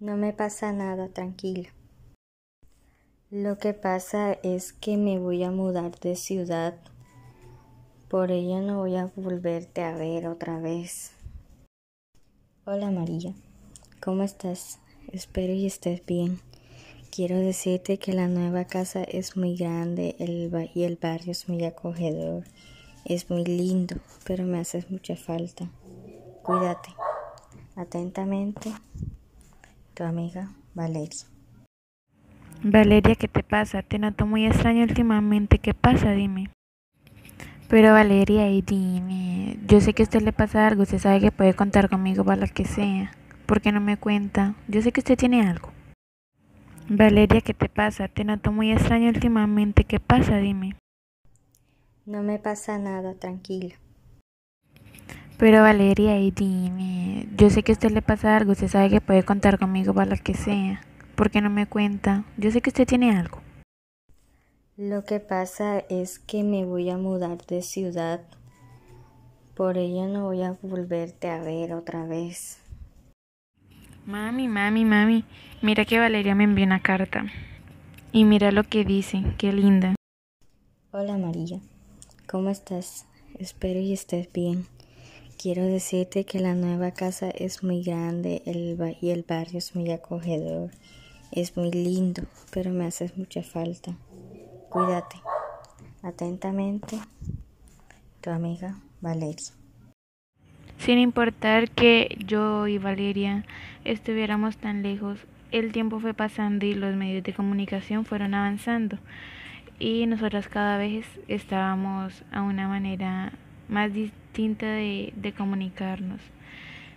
No me pasa nada, tranquila. Lo que pasa es que me voy a mudar de ciudad. Por ello no voy a volverte a ver otra vez. Hola María, ¿cómo estás? Espero y estés bien. Quiero decirte que la nueva casa es muy grande y el barrio es muy acogedor. Es muy lindo, pero me haces mucha falta. Cuídate. Atentamente, tu amiga Valeria. Valeria, ¿qué te pasa? Te noto muy extraño últimamente. ¿Qué pasa? Dime. Pero Valeria, y dime. Yo sé que a usted le pasa algo. Usted sabe que puede contar conmigo para lo que sea. ¿Por qué no me cuenta? Yo sé que usted tiene algo. Valeria, ¿qué te pasa? Te noto muy extraño últimamente. ¿Qué pasa? Dime. No me pasa nada, tranquila. Pero Valeria, y dime. Yo sé que a usted le pasa algo. Usted sabe que puede contar conmigo para lo que sea. ¿Por qué no me cuenta? Yo sé que usted tiene algo. Lo que pasa es que me voy a mudar de ciudad. Por ello no voy a volverte a ver otra vez. Mami, mami, mami. Mira que Valeria me envió una carta. Y mira lo que dice. Qué linda. Hola María. ¿Cómo estás? Espero y estés bien. Quiero decirte que la nueva casa es muy grande y el barrio es muy acogedor. Es muy lindo, pero me haces mucha falta. Cuídate. Atentamente, tu amiga Valeria. Sin importar que yo y Valeria estuviéramos tan lejos, el tiempo fue pasando y los medios de comunicación fueron avanzando y nosotras cada vez estábamos a una manera más distinta de, de comunicarnos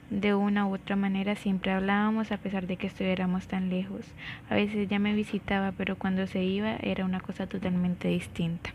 de una u otra manera siempre hablábamos a pesar de que estuviéramos tan lejos. A veces ya me visitaba, pero cuando se iba era una cosa totalmente distinta.